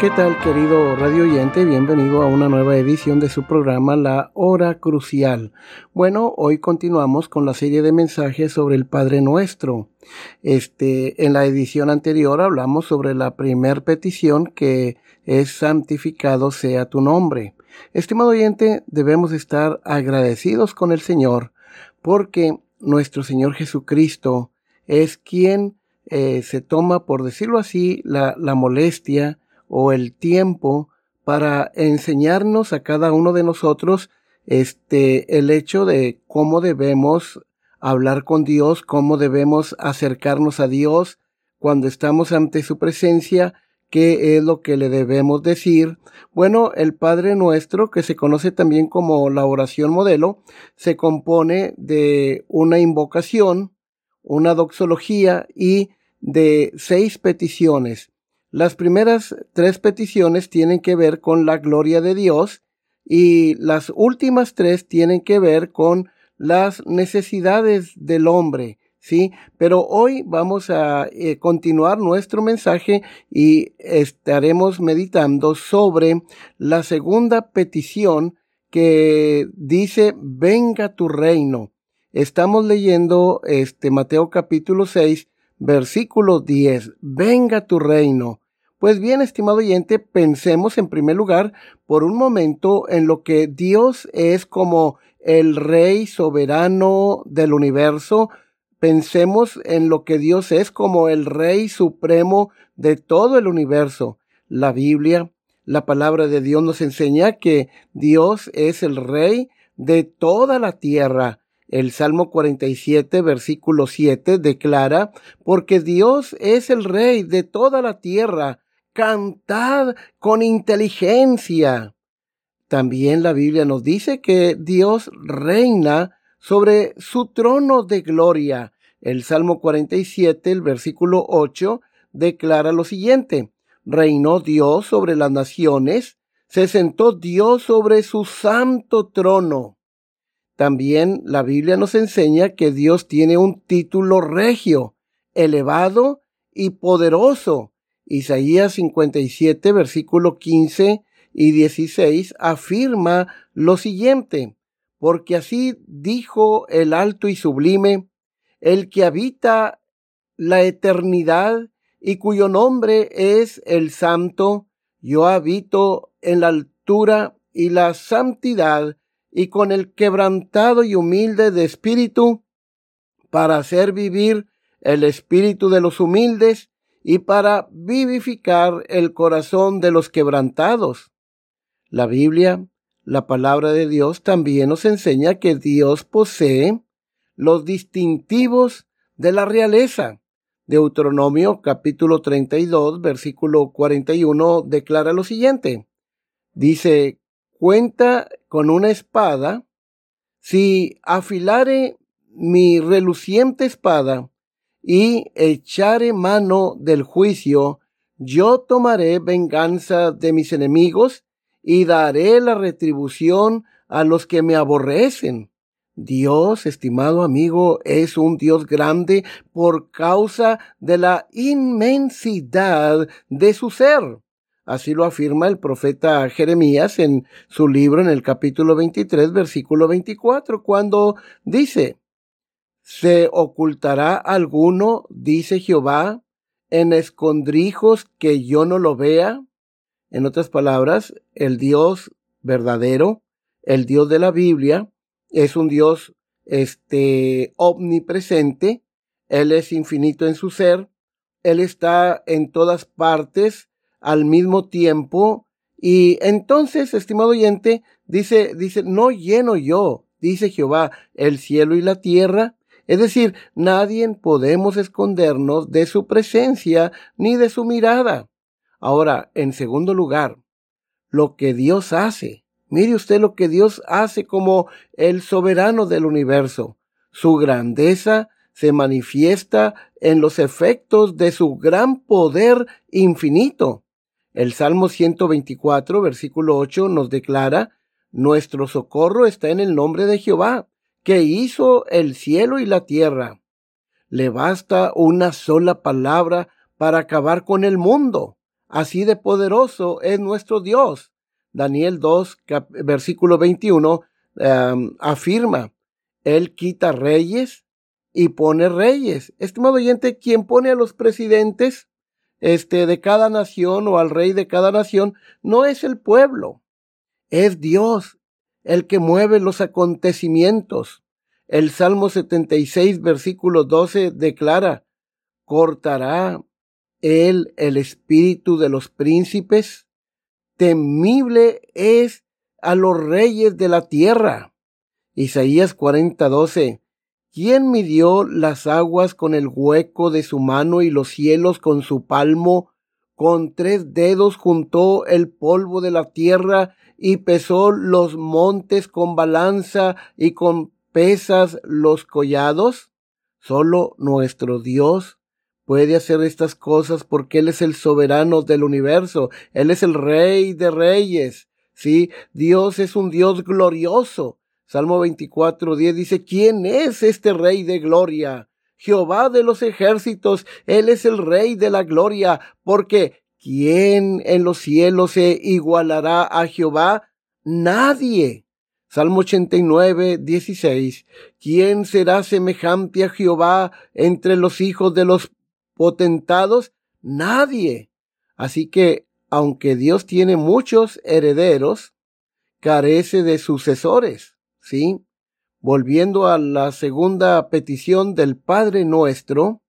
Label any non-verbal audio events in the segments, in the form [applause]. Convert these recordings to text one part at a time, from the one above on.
¿Qué tal querido radio oyente? Bienvenido a una nueva edición de su programa La Hora Crucial. Bueno, hoy continuamos con la serie de mensajes sobre el Padre Nuestro. Este, en la edición anterior hablamos sobre la primer petición que es santificado sea tu nombre. Estimado oyente, debemos estar agradecidos con el Señor porque nuestro Señor Jesucristo es quien eh, se toma, por decirlo así, la, la molestia o el tiempo para enseñarnos a cada uno de nosotros este el hecho de cómo debemos hablar con Dios, cómo debemos acercarnos a Dios cuando estamos ante su presencia, qué es lo que le debemos decir. Bueno, el Padre Nuestro, que se conoce también como la oración modelo, se compone de una invocación, una doxología y de seis peticiones. Las primeras tres peticiones tienen que ver con la gloria de Dios y las últimas tres tienen que ver con las necesidades del hombre, ¿sí? Pero hoy vamos a eh, continuar nuestro mensaje y estaremos meditando sobre la segunda petición que dice, venga tu reino. Estamos leyendo este Mateo capítulo 6, versículo 10. Venga tu reino. Pues bien, estimado oyente, pensemos en primer lugar por un momento en lo que Dios es como el Rey soberano del universo. Pensemos en lo que Dios es como el Rey supremo de todo el universo. La Biblia, la palabra de Dios nos enseña que Dios es el Rey de toda la tierra. El Salmo 47, versículo 7 declara, porque Dios es el Rey de toda la tierra, cantad con inteligencia. También la Biblia nos dice que Dios reina sobre su trono de gloria. El Salmo 47, el versículo 8, declara lo siguiente. Reinó Dios sobre las naciones, se sentó Dios sobre su santo trono. También la Biblia nos enseña que Dios tiene un título regio, elevado y poderoso, Isaías 57, versículo 15 y 16 afirma lo siguiente, porque así dijo el alto y sublime, el que habita la eternidad y cuyo nombre es el santo, yo habito en la altura y la santidad y con el quebrantado y humilde de espíritu, para hacer vivir el espíritu de los humildes y para vivificar el corazón de los quebrantados. La Biblia, la palabra de Dios, también nos enseña que Dios posee los distintivos de la realeza. Deuteronomio capítulo 32 versículo 41 declara lo siguiente. Dice, cuenta con una espada, si afilare mi reluciente espada y echaré mano del juicio, yo tomaré venganza de mis enemigos y daré la retribución a los que me aborrecen. Dios, estimado amigo, es un Dios grande por causa de la inmensidad de su ser. Así lo afirma el profeta Jeremías en su libro en el capítulo 23, versículo 24, cuando dice, ¿Se ocultará alguno, dice Jehová, en escondrijos que yo no lo vea? En otras palabras, el Dios verdadero, el Dios de la Biblia, es un Dios este omnipresente, él es infinito en su ser, él está en todas partes al mismo tiempo. Y entonces, estimado oyente, dice, dice, no lleno yo, dice Jehová, el cielo y la tierra. Es decir, nadie podemos escondernos de su presencia ni de su mirada. Ahora, en segundo lugar, lo que Dios hace. Mire usted lo que Dios hace como el soberano del universo. Su grandeza se manifiesta en los efectos de su gran poder infinito. El Salmo 124, versículo 8 nos declara, Nuestro socorro está en el nombre de Jehová, que hizo el cielo y la tierra. Le basta una sola palabra para acabar con el mundo. Así de poderoso es nuestro Dios. Daniel 2, versículo 21, em, afirma, Él quita reyes y pone reyes. Estimado oyente, quien pone a los presidentes este, de cada nación o al rey de cada nación no es el pueblo, es Dios el que mueve los acontecimientos. El Salmo 76, versículo 12 declara, cortará él el espíritu de los príncipes, temible es a los reyes de la tierra. Isaías 40, 12, ¿Quién midió las aguas con el hueco de su mano y los cielos con su palmo? Con tres dedos juntó el polvo de la tierra y pesó los montes con balanza y con pesas los collados. Solo nuestro Dios puede hacer estas cosas porque Él es el soberano del universo, Él es el rey de reyes. Sí, Dios es un Dios glorioso. Salmo 24, 10 dice, ¿quién es este Rey de gloria? Jehová de los ejércitos, Él es el Rey de la gloria, porque ¿quién en los cielos se igualará a Jehová? Nadie. Salmo 89, 16. ¿Quién será semejante a Jehová entre los hijos de los potentados? Nadie. Así que, aunque Dios tiene muchos herederos, carece de sucesores. ¿sí? Volviendo a la segunda petición del Padre nuestro,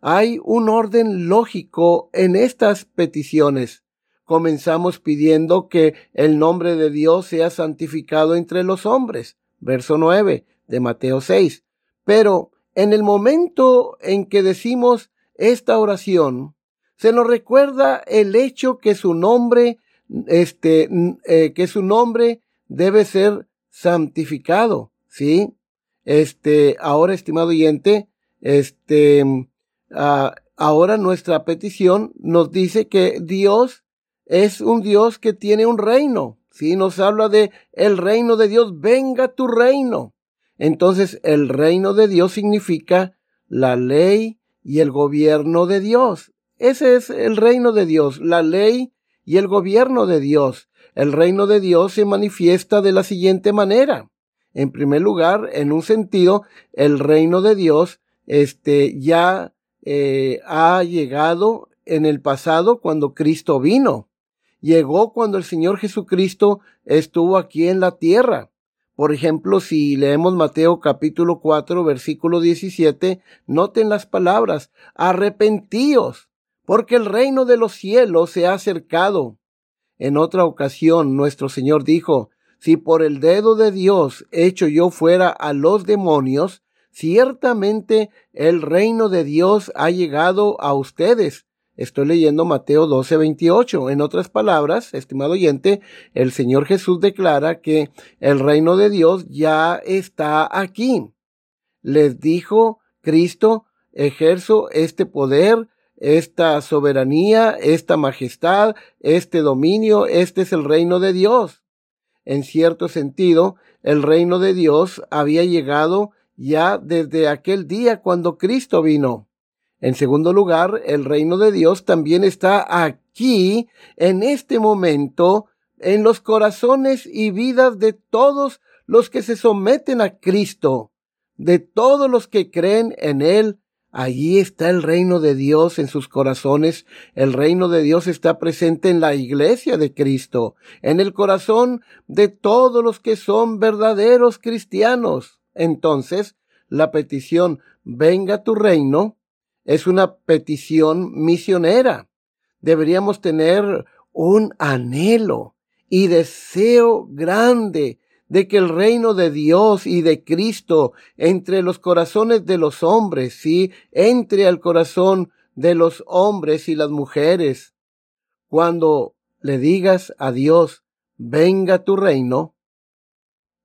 hay un orden lógico en estas peticiones. Comenzamos pidiendo que el nombre de Dios sea santificado entre los hombres, verso 9 de Mateo 6. Pero en el momento en que decimos esta oración, se nos recuerda el hecho que su nombre, este, eh, que su nombre debe ser santificado, ¿sí? Este, ahora, estimado oyente, este, ah, ahora nuestra petición nos dice que Dios es un Dios que tiene un reino, ¿sí? Nos habla de el reino de Dios, venga tu reino. Entonces, el reino de Dios significa la ley y el gobierno de Dios. Ese es el reino de Dios, la ley y el gobierno de Dios. El reino de Dios se manifiesta de la siguiente manera. En primer lugar, en un sentido, el reino de Dios este, ya eh, ha llegado en el pasado cuando Cristo vino. Llegó cuando el Señor Jesucristo estuvo aquí en la tierra. Por ejemplo, si leemos Mateo capítulo 4, versículo 17, noten las palabras, arrepentíos, porque el reino de los cielos se ha acercado. En otra ocasión nuestro Señor dijo, si por el dedo de Dios hecho yo fuera a los demonios, ciertamente el reino de Dios ha llegado a ustedes. Estoy leyendo Mateo 12, 28. En otras palabras, estimado oyente, el Señor Jesús declara que el reino de Dios ya está aquí. Les dijo Cristo, ejerzo este poder esta soberanía, esta majestad, este dominio, este es el reino de Dios. En cierto sentido, el reino de Dios había llegado ya desde aquel día cuando Cristo vino. En segundo lugar, el reino de Dios también está aquí, en este momento, en los corazones y vidas de todos los que se someten a Cristo, de todos los que creen en Él Allí está el reino de Dios en sus corazones. El reino de Dios está presente en la iglesia de Cristo, en el corazón de todos los que son verdaderos cristianos. Entonces, la petición venga tu reino es una petición misionera. deberíamos tener un anhelo y deseo grande de que el reino de Dios y de Cristo entre los corazones de los hombres, sí, entre al corazón de los hombres y las mujeres. Cuando le digas a Dios, venga tu reino,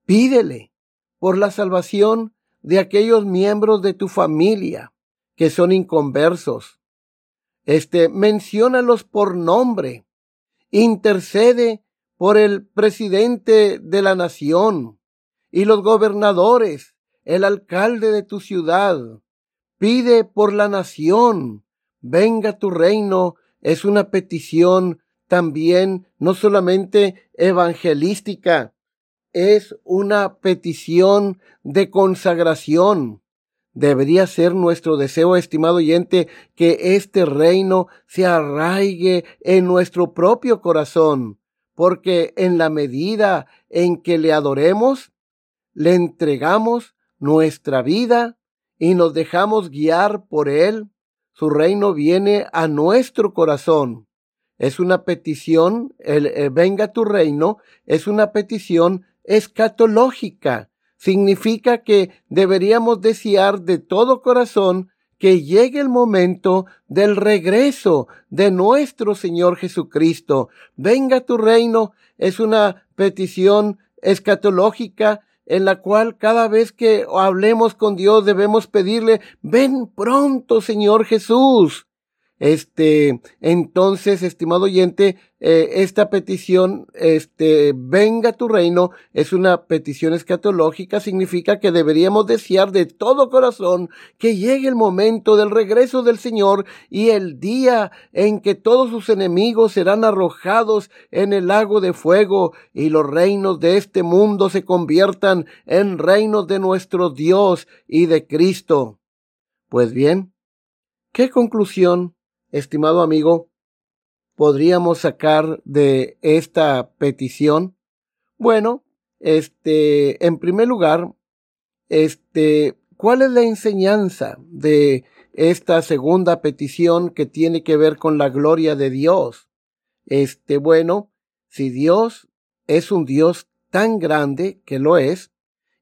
pídele por la salvación de aquellos miembros de tu familia que son inconversos. Este, menciónalos por nombre. Intercede por el presidente de la nación y los gobernadores, el alcalde de tu ciudad. Pide por la nación. Venga tu reino. Es una petición también no solamente evangelística, es una petición de consagración. Debería ser nuestro deseo, estimado oyente, que este reino se arraigue en nuestro propio corazón, porque en la medida en que le adoremos, le entregamos nuestra vida y nos dejamos guiar por él, su reino viene a nuestro corazón. Es una petición, el, eh, venga tu reino, es una petición escatológica. Significa que deberíamos desear de todo corazón que llegue el momento del regreso de nuestro Señor Jesucristo. Venga tu reino es una petición escatológica en la cual cada vez que hablemos con Dios debemos pedirle, ven pronto Señor Jesús. Este, entonces, estimado oyente, eh, esta petición, este, venga tu reino, es una petición escatológica, significa que deberíamos desear de todo corazón que llegue el momento del regreso del Señor y el día en que todos sus enemigos serán arrojados en el lago de fuego y los reinos de este mundo se conviertan en reinos de nuestro Dios y de Cristo. Pues bien, ¿qué conclusión estimado amigo, podríamos sacar de esta petición? Bueno, este, en primer lugar, este, ¿cuál es la enseñanza de esta segunda petición que tiene que ver con la gloria de Dios? Este, bueno, si Dios es un Dios tan grande que lo es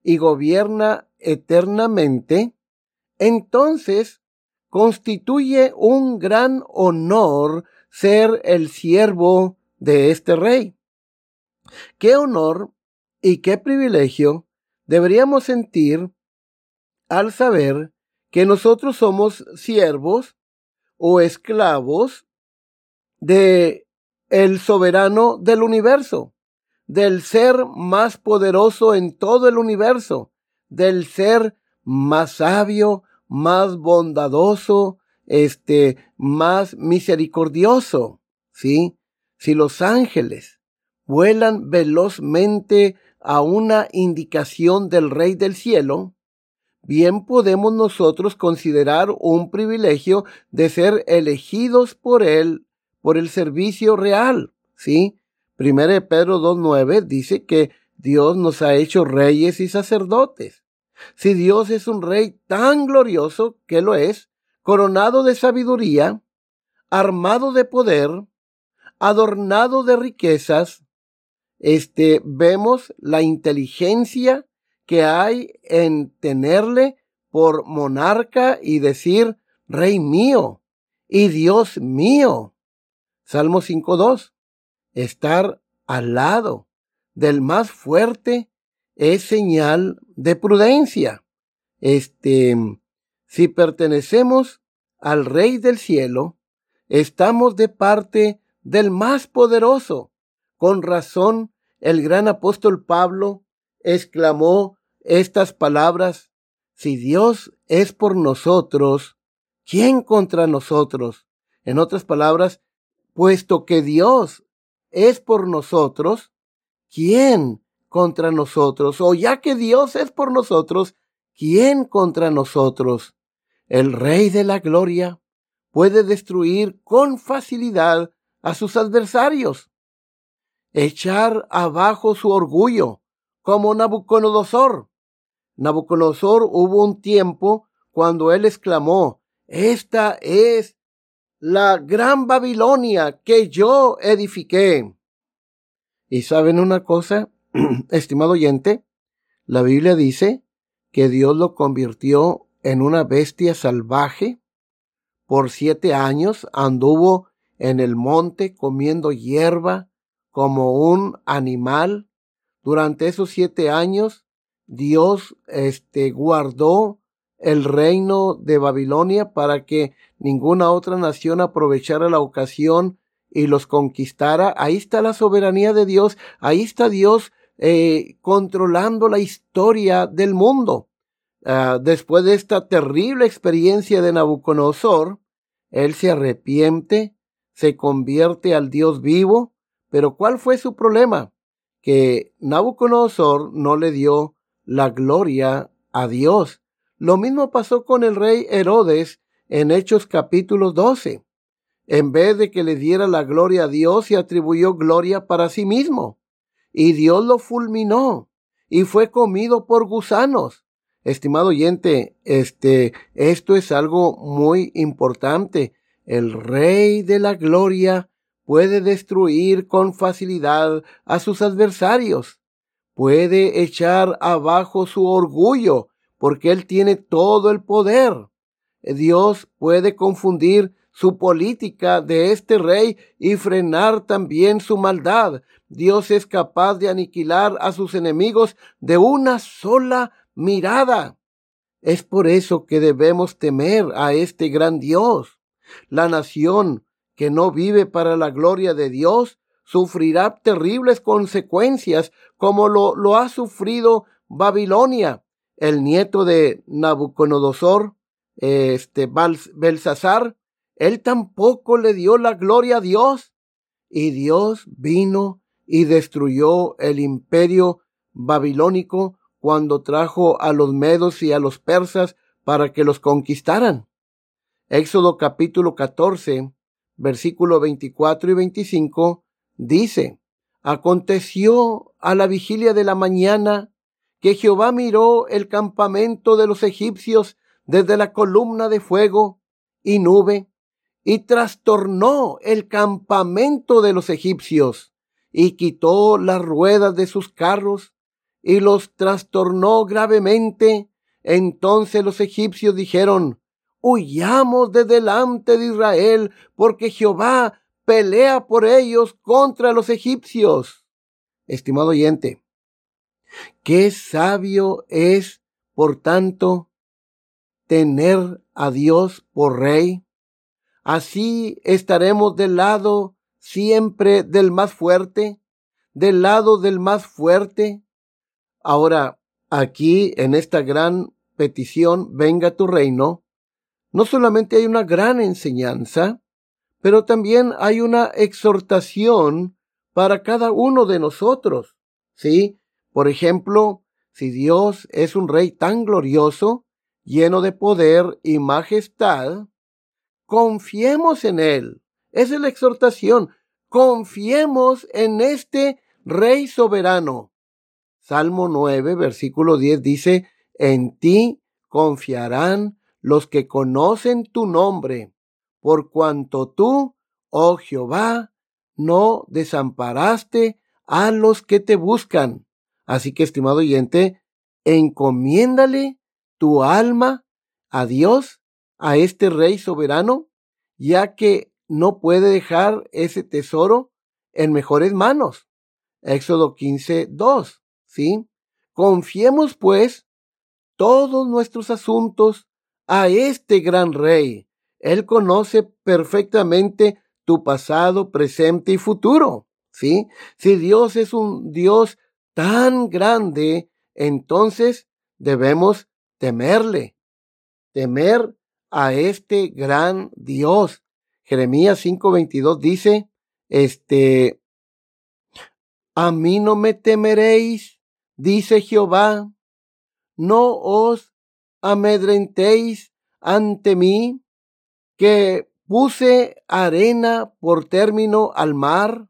y gobierna eternamente, entonces constituye un gran honor ser el siervo de este rey. Qué honor y qué privilegio deberíamos sentir al saber que nosotros somos siervos o esclavos de el soberano del universo, del ser más poderoso en todo el universo, del ser más sabio, más bondadoso, este, más misericordioso, ¿sí? Si los ángeles vuelan velozmente a una indicación del Rey del Cielo, bien podemos nosotros considerar un privilegio de ser elegidos por él, por el servicio real, ¿sí? Primero de Pedro 2.9 dice que Dios nos ha hecho reyes y sacerdotes. Si Dios es un rey tan glorioso que lo es, coronado de sabiduría, armado de poder, adornado de riquezas, este, vemos la inteligencia que hay en tenerle por monarca y decir, Rey mío y Dios mío. Salmo 5.2. Estar al lado del más fuerte es señal de prudencia. Este, si pertenecemos al Rey del cielo, estamos de parte del más poderoso. Con razón, el gran apóstol Pablo exclamó estas palabras, si Dios es por nosotros, ¿quién contra nosotros? En otras palabras, puesto que Dios es por nosotros, ¿quién contra nosotros? O ya que Dios es por nosotros, ¿quién contra nosotros? El Rey de la Gloria puede destruir con facilidad a sus adversarios, echar abajo su orgullo, como Nabucodonosor. Nabucodonosor hubo un tiempo cuando él exclamó, esta es la gran Babilonia que yo edifiqué. Y saben una cosa, [clears throat] estimado oyente, la Biblia dice que Dios lo convirtió en una bestia salvaje. Por siete años anduvo en el monte comiendo hierba como un animal. Durante esos siete años, Dios este, guardó el reino de Babilonia para que ninguna otra nación aprovechara la ocasión y los conquistara. Ahí está la soberanía de Dios, ahí está Dios eh, controlando la historia del mundo. Ah, después de esta terrible experiencia de Nabucodonosor, él se arrepiente, se convierte al Dios vivo, pero ¿cuál fue su problema? Que Nabucodonosor no le dio la gloria a Dios. Lo mismo pasó con el rey Herodes en Hechos capítulo 12. En vez de que le diera la gloria a Dios, se atribuyó gloria para sí mismo. Y Dios lo fulminó y fue comido por gusanos. Estimado oyente, este, esto es algo muy importante. El Rey de la Gloria puede destruir con facilidad a sus adversarios. Puede echar abajo su orgullo, porque Él tiene todo el poder. Dios puede confundir su política de este rey y frenar también su maldad. Dios es capaz de aniquilar a sus enemigos de una sola mirada. Es por eso que debemos temer a este gran Dios. La nación que no vive para la gloria de Dios sufrirá terribles consecuencias como lo, lo ha sufrido Babilonia. El nieto de Nabucodonosor, este Belsasar, él tampoco le dio la gloria a Dios. Y Dios vino y destruyó el imperio babilónico cuando trajo a los medos y a los persas para que los conquistaran. Éxodo capítulo 14, versículo 24 y 25 dice, Aconteció a la vigilia de la mañana que Jehová miró el campamento de los egipcios desde la columna de fuego y nube y trastornó el campamento de los egipcios y quitó las ruedas de sus carros y los trastornó gravemente. Entonces los egipcios dijeron, huyamos de delante de Israel, porque Jehová pelea por ellos contra los egipcios. Estimado oyente, qué sabio es, por tanto, tener a Dios por rey. Así estaremos del lado siempre del más fuerte, del lado del más fuerte, Ahora, aquí en esta gran petición, venga tu reino, no solamente hay una gran enseñanza, pero también hay una exhortación para cada uno de nosotros. ¿Sí? Por ejemplo, si Dios es un rey tan glorioso, lleno de poder y majestad, confiemos en Él. Esa es la exhortación. Confiemos en este rey soberano. Salmo 9, versículo 10 dice, en ti confiarán los que conocen tu nombre, por cuanto tú, oh Jehová, no desamparaste a los que te buscan. Así que, estimado oyente, encomiéndale tu alma a Dios, a este Rey soberano, ya que no puede dejar ese tesoro en mejores manos. Éxodo 15, 2. ¿sí? Confiemos, pues, todos nuestros asuntos a este gran rey. Él conoce perfectamente tu pasado, presente y futuro, ¿sí? Si Dios es un Dios tan grande, entonces debemos temerle, temer a este gran Dios. Jeremías 5:22 dice, este, a mí no me temeréis, dice Jehová, no os amedrentéis ante mí, que puse arena por término al mar,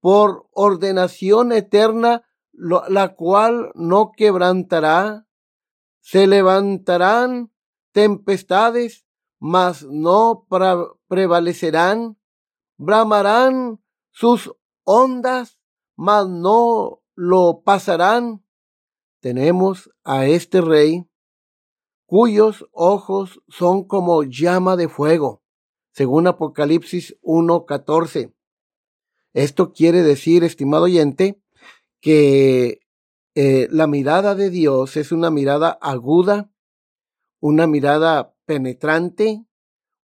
por ordenación eterna, la cual no quebrantará. Se levantarán tempestades, mas no prevalecerán, bramarán sus ondas, mas no lo pasarán. Tenemos a este rey cuyos ojos son como llama de fuego, según Apocalipsis 1.14. Esto quiere decir, estimado oyente, que eh, la mirada de Dios es una mirada aguda, una mirada penetrante,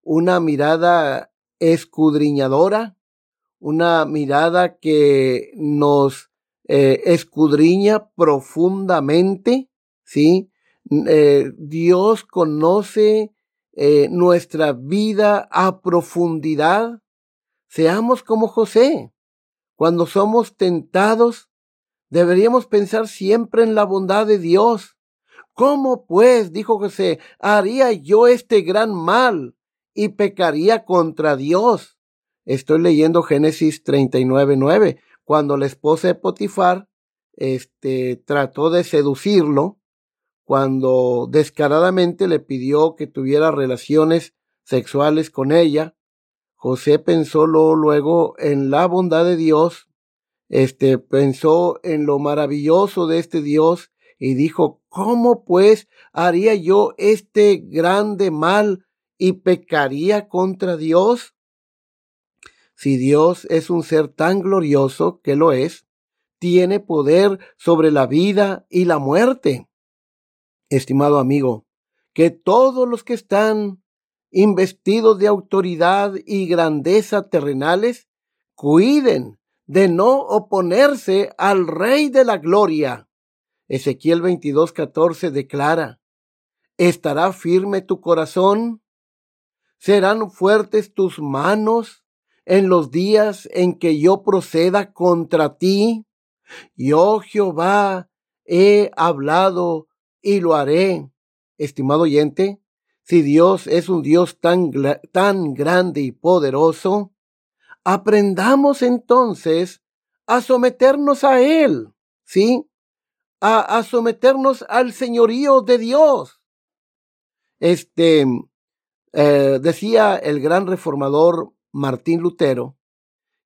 una mirada escudriñadora, una mirada que nos eh, escudriña profundamente, ¿sí? Eh, Dios conoce nuestra vida a profundidad. Seamos como José. Cuando somos tentados, Deberíamos pensar siempre en la bondad de Dios. ¿Cómo pues, dijo José, haría yo este gran mal y pecaría contra Dios? Estoy leyendo Génesis 39.9, cuando la esposa de Potifar este, trató de seducirlo, cuando descaradamente le pidió que tuviera relaciones sexuales con ella, José pensó luego en la bondad de Dios este, pensó en lo maravilloso de este Dios y dijo, ¿cómo pues haría yo este grande mal y pecaría contra Dios? Si Dios es un ser tan glorioso que lo es, tiene poder sobre la vida y la muerte. Estimado amigo, que todos los que están investidos de autoridad y grandeza terrenales cuiden de no oponerse al Rey de la Gloria. Ezequiel 22:14 declara, ¿estará firme tu corazón? ¿Serán fuertes tus manos en los días en que yo proceda contra ti? Yo Jehová he hablado y lo haré. Estimado oyente, si Dios es un Dios tan, tan grande y poderoso, Aprendamos entonces a someternos a Él, ¿sí? A, someternos al señorío de Dios. Este, eh, decía el gran reformador Martín Lutero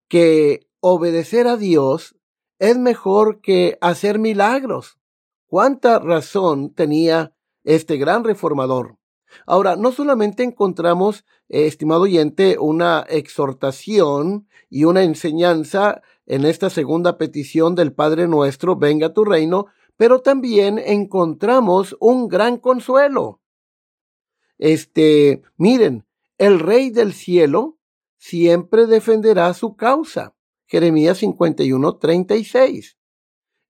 que obedecer a Dios es mejor que hacer milagros. ¿Cuánta razón tenía este gran reformador? Ahora, no solamente encontramos, eh, estimado oyente, una exhortación y una enseñanza en esta segunda petición del Padre nuestro, venga tu reino, pero también encontramos un gran consuelo. Este, miren, el Rey del cielo siempre defenderá su causa. Jeremías 51, 36.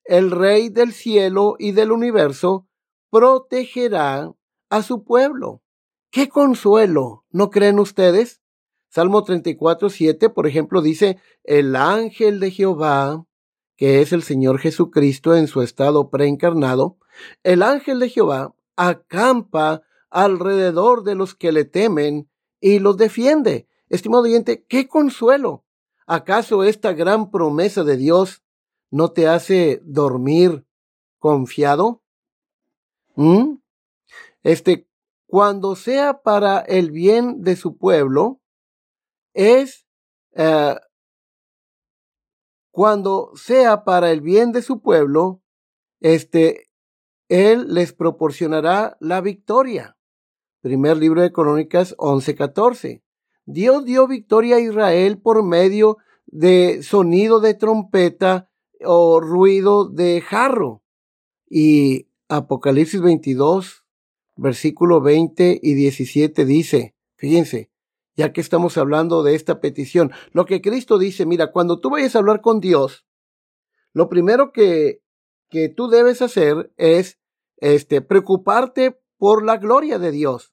El Rey del cielo y del universo protegerá a su pueblo. ¡Qué consuelo! ¿No creen ustedes? Salmo 34, 7, por ejemplo, dice, el ángel de Jehová, que es el Señor Jesucristo en su estado preencarnado, el ángel de Jehová acampa alrededor de los que le temen y los defiende. Estimado oyente, qué consuelo. ¿Acaso esta gran promesa de Dios no te hace dormir confiado? ¿Mm? este, cuando sea para el bien de su pueblo, es eh, cuando sea para el bien de su pueblo, este, él les proporcionará la victoria. Primer libro de Crónicas 11:14. Dios dio victoria a Israel por medio de sonido de trompeta o ruido de jarro. Y Apocalipsis 22, versículo 20 y 17 dice, fíjense, ya que estamos hablando de esta petición, lo que Cristo dice, mira, cuando tú vayas a hablar con Dios, lo primero que, que tú debes hacer es este, preocuparte por la gloria de Dios.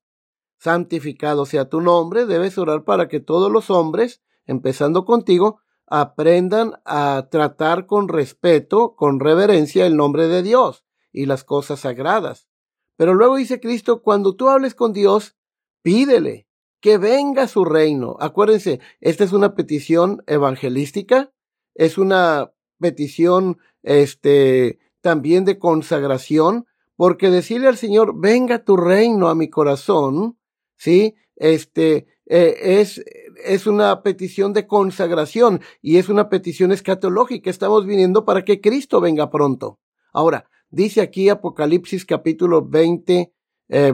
Santificado sea tu nombre, debes orar para que todos los hombres, empezando contigo, aprendan a tratar con respeto, con reverencia el nombre de Dios y las cosas sagradas. Pero luego dice Cristo, cuando tú hables con Dios, pídele que venga su reino. Acuérdense, esta es una petición evangelística, es una petición este también de consagración, porque decirle al Señor, venga tu reino a mi corazón, ¿sí? Este eh, es es una petición de consagración y es una petición escatológica. Estamos viniendo para que Cristo venga pronto. Ahora, dice aquí Apocalipsis capítulo 20, eh,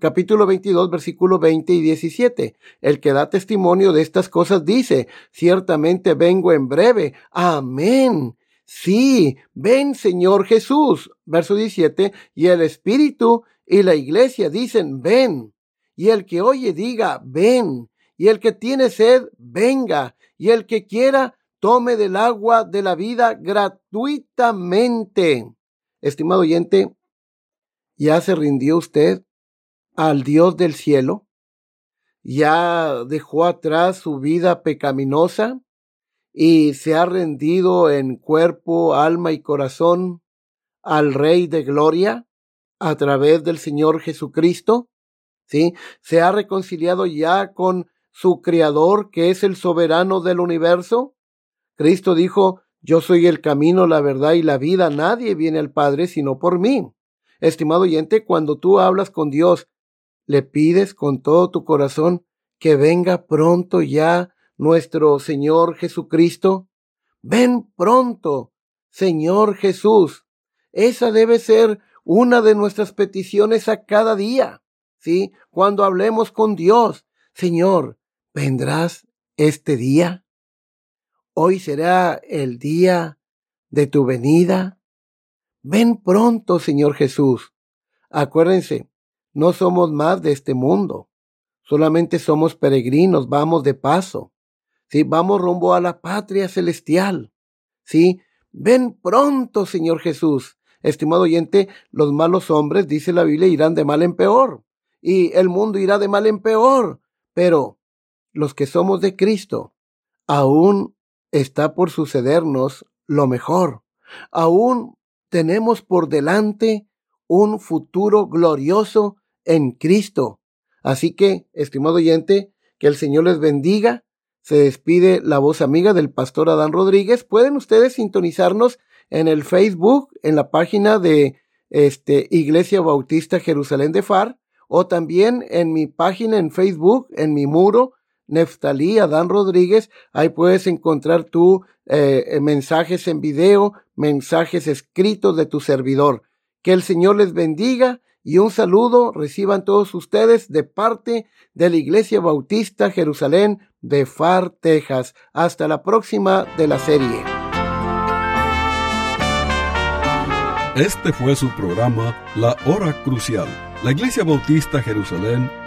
capítulo 22, versículo 20 y 17. El que da testimonio de estas cosas dice, ciertamente vengo en breve. Amén. Sí, ven Señor Jesús. Verso 17. Y el Espíritu y la iglesia dicen, ven. Y el que oye diga, ven. Y el que tiene sed, venga. Y el que quiera, tome del agua de la vida gratuitamente. Estimado oyente, ¿ya se rindió usted al Dios del cielo? ¿Ya dejó atrás su vida pecaminosa y se ha rendido en cuerpo, alma y corazón al Rey de Gloria a través del Señor Jesucristo? ¿Sí? ¿Se ha reconciliado ya con su Creador, que es el soberano del universo? Cristo dijo, yo soy el camino, la verdad y la vida. Nadie viene al Padre sino por mí. Estimado oyente, cuando tú hablas con Dios, le pides con todo tu corazón que venga pronto ya nuestro Señor Jesucristo. Ven pronto, Señor Jesús. Esa debe ser una de nuestras peticiones a cada día. ¿Sí? Cuando hablemos con Dios, Señor, ¿vendrás este día? Hoy será el día de tu venida. Ven pronto, Señor Jesús. Acuérdense, no somos más de este mundo. Solamente somos peregrinos, vamos de paso. Sí, vamos rumbo a la patria celestial. Sí, ven pronto, Señor Jesús. Estimado oyente, los malos hombres, dice la Biblia, irán de mal en peor. Y el mundo irá de mal en peor. Pero los que somos de Cristo, aún está por sucedernos lo mejor. Aún tenemos por delante un futuro glorioso en Cristo. Así que, estimado oyente, que el Señor les bendiga. Se despide la voz amiga del pastor Adán Rodríguez. Pueden ustedes sintonizarnos en el Facebook, en la página de este, Iglesia Bautista Jerusalén de Far, o también en mi página en Facebook, en mi muro, Neftalí Adán Rodríguez. Ahí puedes encontrar tu eh, eh, mensajes en video, mensajes escritos de tu servidor. Que el Señor les bendiga y un saludo reciban todos ustedes de parte de la Iglesia Bautista Jerusalén de Far, Texas. Hasta la próxima de la serie. Este fue su programa La Hora Crucial. La Iglesia Bautista Jerusalén